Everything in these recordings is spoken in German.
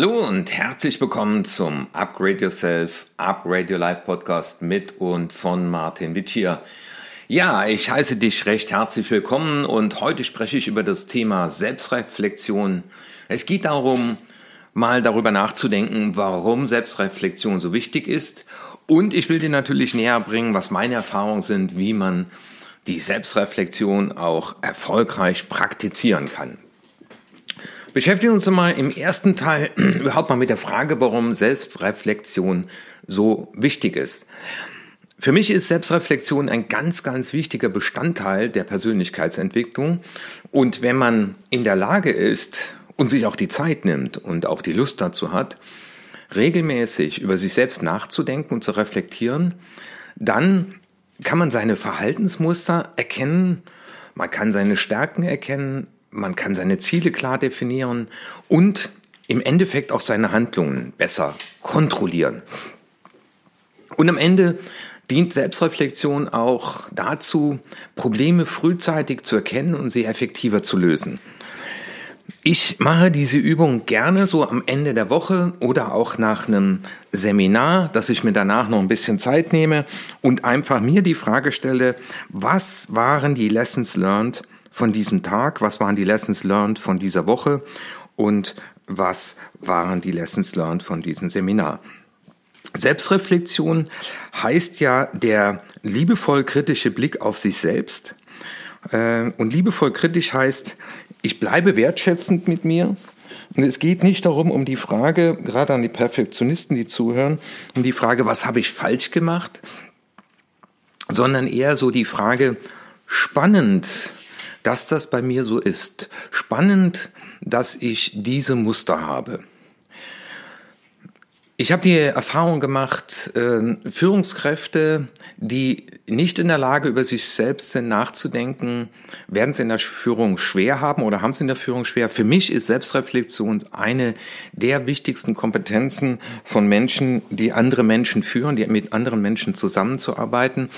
Hallo und herzlich willkommen zum Upgrade Yourself, Upgrade Your Life Podcast mit und von Martin Witschier. Ja, ich heiße dich recht herzlich willkommen und heute spreche ich über das Thema Selbstreflexion. Es geht darum, mal darüber nachzudenken, warum Selbstreflexion so wichtig ist und ich will dir natürlich näher bringen, was meine Erfahrungen sind, wie man die Selbstreflexion auch erfolgreich praktizieren kann. Beschäftigen uns mal im ersten Teil überhaupt mal mit der Frage, warum Selbstreflexion so wichtig ist. Für mich ist Selbstreflexion ein ganz, ganz wichtiger Bestandteil der Persönlichkeitsentwicklung. Und wenn man in der Lage ist und sich auch die Zeit nimmt und auch die Lust dazu hat, regelmäßig über sich selbst nachzudenken und zu reflektieren, dann kann man seine Verhaltensmuster erkennen, man kann seine Stärken erkennen, man kann seine Ziele klar definieren und im Endeffekt auch seine Handlungen besser kontrollieren. Und am Ende dient Selbstreflexion auch dazu, Probleme frühzeitig zu erkennen und sie effektiver zu lösen. Ich mache diese Übung gerne so am Ende der Woche oder auch nach einem Seminar, dass ich mir danach noch ein bisschen Zeit nehme und einfach mir die Frage stelle, was waren die Lessons learned von diesem Tag, was waren die Lessons learned von dieser Woche und was waren die Lessons learned von diesem Seminar. Selbstreflexion heißt ja der liebevoll kritische Blick auf sich selbst. Äh, und liebevoll kritisch heißt, ich bleibe wertschätzend mit mir. Und es geht nicht darum, um die Frage, gerade an die Perfektionisten, die zuhören, um die Frage, was habe ich falsch gemacht, sondern eher so die Frage, spannend, dass das bei mir so ist. Spannend, dass ich diese Muster habe. Ich habe die Erfahrung gemacht, äh, Führungskräfte, die nicht in der Lage über sich selbst sind nachzudenken, werden es in der Führung schwer haben oder haben es in der Führung schwer. Für mich ist Selbstreflexion eine der wichtigsten Kompetenzen von Menschen, die andere Menschen führen, die mit anderen Menschen zusammenzuarbeiten.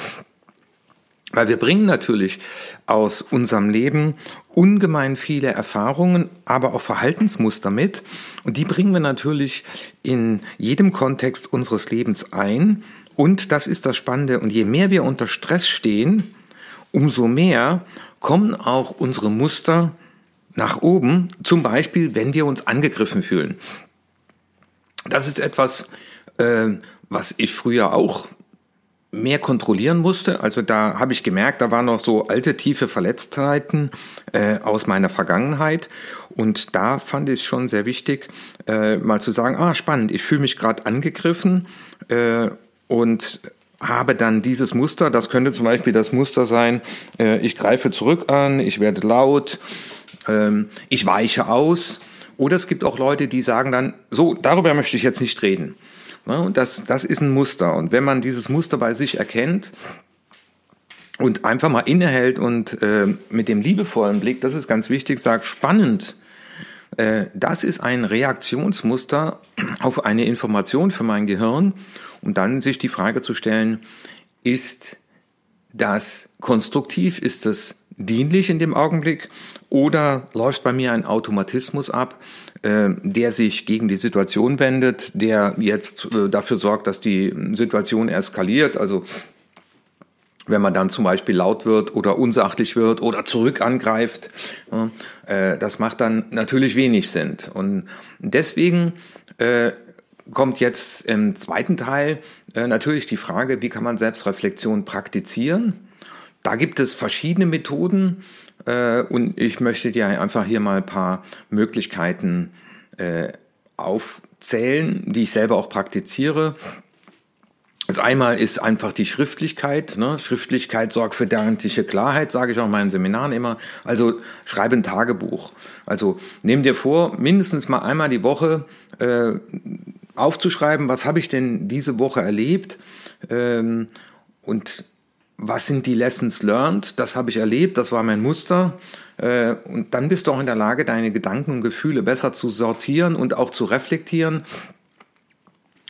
Weil wir bringen natürlich aus unserem Leben ungemein viele Erfahrungen, aber auch Verhaltensmuster mit. Und die bringen wir natürlich in jedem Kontext unseres Lebens ein. Und das ist das Spannende. Und je mehr wir unter Stress stehen, umso mehr kommen auch unsere Muster nach oben. Zum Beispiel, wenn wir uns angegriffen fühlen. Das ist etwas, äh, was ich früher auch mehr kontrollieren musste. Also da habe ich gemerkt, da waren noch so alte, tiefe Verletztheiten äh, aus meiner Vergangenheit. Und da fand ich es schon sehr wichtig, äh, mal zu sagen, ah, spannend, ich fühle mich gerade angegriffen äh, und habe dann dieses Muster, das könnte zum Beispiel das Muster sein, äh, ich greife zurück an, ich werde laut, äh, ich weiche aus. Oder es gibt auch Leute, die sagen dann, so, darüber möchte ich jetzt nicht reden. Ne, und das, das ist ein Muster. Und wenn man dieses Muster bei sich erkennt und einfach mal innehält und äh, mit dem liebevollen Blick, das ist ganz wichtig, sagt, spannend, äh, das ist ein Reaktionsmuster auf eine Information für mein Gehirn. Und dann sich die Frage zu stellen, ist das konstruktiv, ist das dienlich in dem Augenblick oder läuft bei mir ein Automatismus ab, äh, der sich gegen die Situation wendet, der jetzt äh, dafür sorgt, dass die Situation eskaliert. Also wenn man dann zum Beispiel laut wird oder unsachlich wird oder zurück angreift, äh, das macht dann natürlich wenig Sinn. Und deswegen äh, kommt jetzt im zweiten Teil äh, natürlich die Frage, wie kann man Selbstreflexion praktizieren? Da gibt es verschiedene Methoden äh, und ich möchte dir einfach hier mal ein paar Möglichkeiten äh, aufzählen, die ich selber auch praktiziere. Das einmal ist einfach die Schriftlichkeit. Ne? Schriftlichkeit sorgt für gedankliche Klarheit, sage ich auch in meinen Seminaren immer. Also schreibe ein Tagebuch. Also nimm dir vor, mindestens mal einmal die Woche äh, aufzuschreiben, was habe ich denn diese Woche erlebt ähm, und was sind die Lessons learned? Das habe ich erlebt, das war mein Muster. Äh, und dann bist du auch in der Lage, deine Gedanken und Gefühle besser zu sortieren und auch zu reflektieren.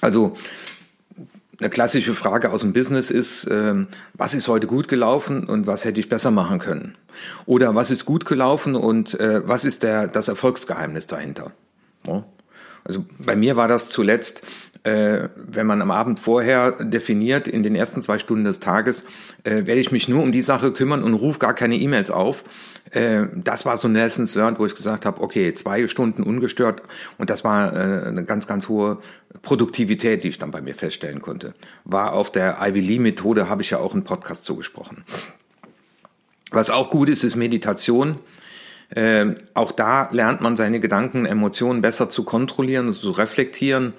Also eine klassische Frage aus dem Business ist, ähm, was ist heute gut gelaufen und was hätte ich besser machen können? Oder was ist gut gelaufen und äh, was ist der, das Erfolgsgeheimnis dahinter? Also bei mir war das zuletzt äh, wenn man am Abend vorher definiert, in den ersten zwei Stunden des Tages, äh, werde ich mich nur um die Sache kümmern und rufe gar keine E-Mails auf. Äh, das war so ein Lessons learned, wo ich gesagt habe, okay, zwei Stunden ungestört und das war äh, eine ganz, ganz hohe Produktivität, die ich dann bei mir feststellen konnte. War auf der Ivy Lee Methode, habe ich ja auch einen Podcast zugesprochen. Was auch gut ist, ist Meditation. Äh, auch da lernt man seine Gedanken, Emotionen besser zu kontrollieren, zu reflektieren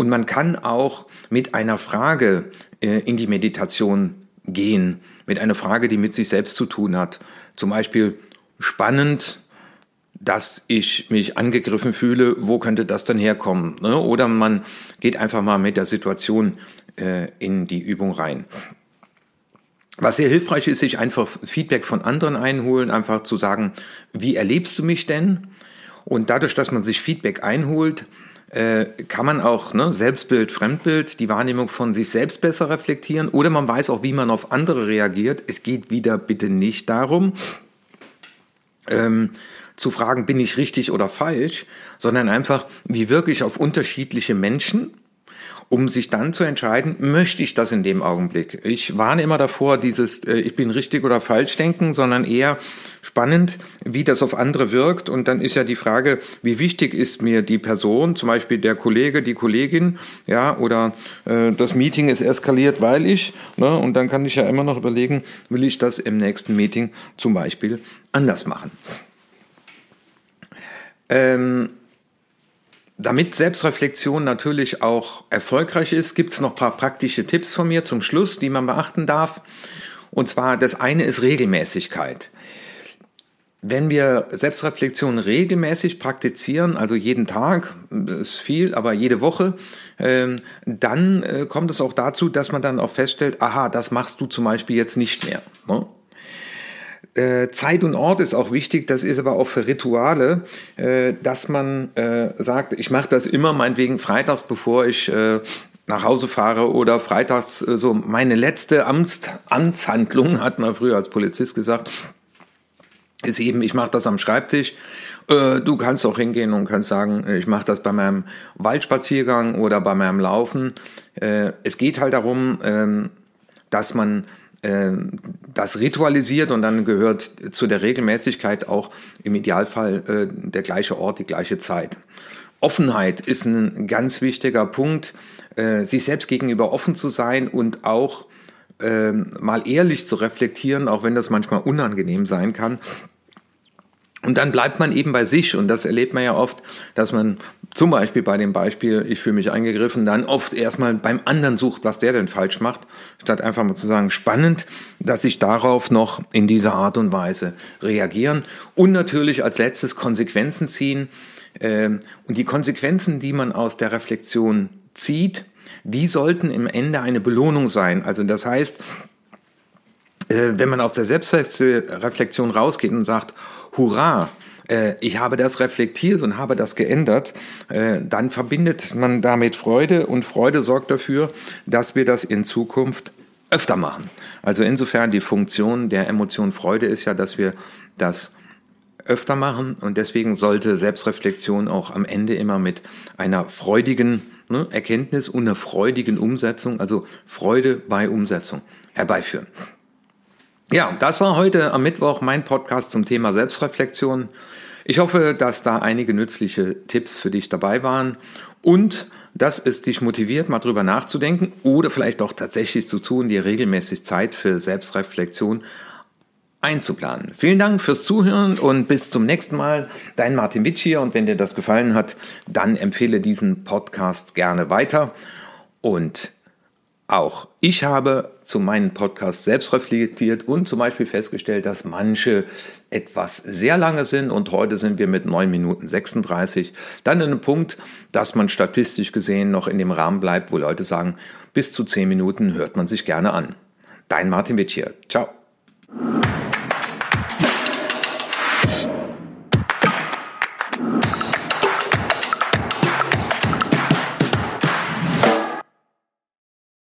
und man kann auch mit einer Frage äh, in die Meditation gehen, mit einer Frage, die mit sich selbst zu tun hat. Zum Beispiel spannend, dass ich mich angegriffen fühle, wo könnte das denn herkommen? Ne? Oder man geht einfach mal mit der Situation äh, in die Übung rein. Was sehr hilfreich ist, sich einfach Feedback von anderen einholen, einfach zu sagen, wie erlebst du mich denn? Und dadurch, dass man sich Feedback einholt, äh, kann man auch ne, Selbstbild, Fremdbild, die Wahrnehmung von sich selbst besser reflektieren oder man weiß auch, wie man auf andere reagiert. Es geht wieder bitte nicht darum, ähm, zu fragen, bin ich richtig oder falsch, sondern einfach, wie wirke ich auf unterschiedliche Menschen um sich dann zu entscheiden, möchte ich das in dem Augenblick. Ich warne immer davor, dieses äh, ich bin richtig oder falsch denken, sondern eher spannend, wie das auf andere wirkt. Und dann ist ja die Frage, wie wichtig ist mir die Person, zum Beispiel der Kollege, die Kollegin, ja, oder äh, das Meeting ist eskaliert, weil ich, ne, und dann kann ich ja immer noch überlegen, will ich das im nächsten Meeting zum Beispiel anders machen. Ähm, damit Selbstreflexion natürlich auch erfolgreich ist, gibt es noch paar praktische Tipps von mir zum Schluss, die man beachten darf. Und zwar das eine ist Regelmäßigkeit. Wenn wir Selbstreflexion regelmäßig praktizieren, also jeden Tag, ist viel, aber jede Woche, ähm, dann äh, kommt es auch dazu, dass man dann auch feststellt, aha, das machst du zum Beispiel jetzt nicht mehr. Äh, Zeit und Ort ist auch wichtig, das ist aber auch für Rituale, äh, dass man äh, sagt, ich mache das immer meinetwegen freitags, bevor ich nach Hause fahre oder freitags so meine letzte Amts Amtshandlung, hat man früher als Polizist gesagt, ist eben, ich mache das am Schreibtisch. Du kannst auch hingehen und kannst sagen, ich mache das bei meinem Waldspaziergang oder bei meinem Laufen. Es geht halt darum, ähm, dass man das ritualisiert und dann gehört zu der Regelmäßigkeit auch im Idealfall äh, der gleiche Ort, die gleiche Zeit. Offenheit ist ein ganz wichtiger Punkt, äh, sich selbst gegenüber offen zu sein und auch ähm, mal ehrlich zu reflektieren, auch wenn das manchmal unangenehm sein kann. Und dann bleibt man eben bei sich und das erlebt man ja oft, dass man zum Beispiel bei dem Beispiel, ich fühle mich angegriffen, dann oft erstmal beim anderen sucht, was der denn falsch macht, statt einfach mal zu sagen, spannend, dass ich darauf noch in dieser Art und Weise reagieren und natürlich als letztes Konsequenzen ziehen. Ähm, und die Konsequenzen, die man aus der Reflexion zieht, die sollten im Ende eine Belohnung sein. Also das heißt, wenn man aus der Selbstreflexion rausgeht und sagt, hurra, äh, ich habe das reflektiert und habe das geändert, äh, dann verbindet man damit Freude und Freude sorgt dafür, dass wir das in Zukunft öfter machen. Also insofern die Funktion der Emotion Freude ist ja, dass wir das öfter machen und deswegen sollte Selbstreflexion auch am Ende immer mit einer freudigen ne, Erkenntnis und einer freudigen Umsetzung, also Freude bei Umsetzung herbeiführen. Ja, das war heute am Mittwoch mein Podcast zum Thema Selbstreflexion. Ich hoffe, dass da einige nützliche Tipps für dich dabei waren und dass es dich motiviert, mal drüber nachzudenken oder vielleicht auch tatsächlich zu tun, dir regelmäßig Zeit für Selbstreflexion einzuplanen. Vielen Dank fürs Zuhören und bis zum nächsten Mal. Dein Martin Witsch hier und wenn dir das gefallen hat, dann empfehle diesen Podcast gerne weiter und auch ich habe zu meinen Podcasts selbst reflektiert und zum Beispiel festgestellt, dass manche etwas sehr lange sind und heute sind wir mit 9 Minuten 36 dann an einem Punkt, dass man statistisch gesehen noch in dem Rahmen bleibt, wo Leute sagen, bis zu 10 Minuten hört man sich gerne an. Dein Martin Witt hier. Ciao.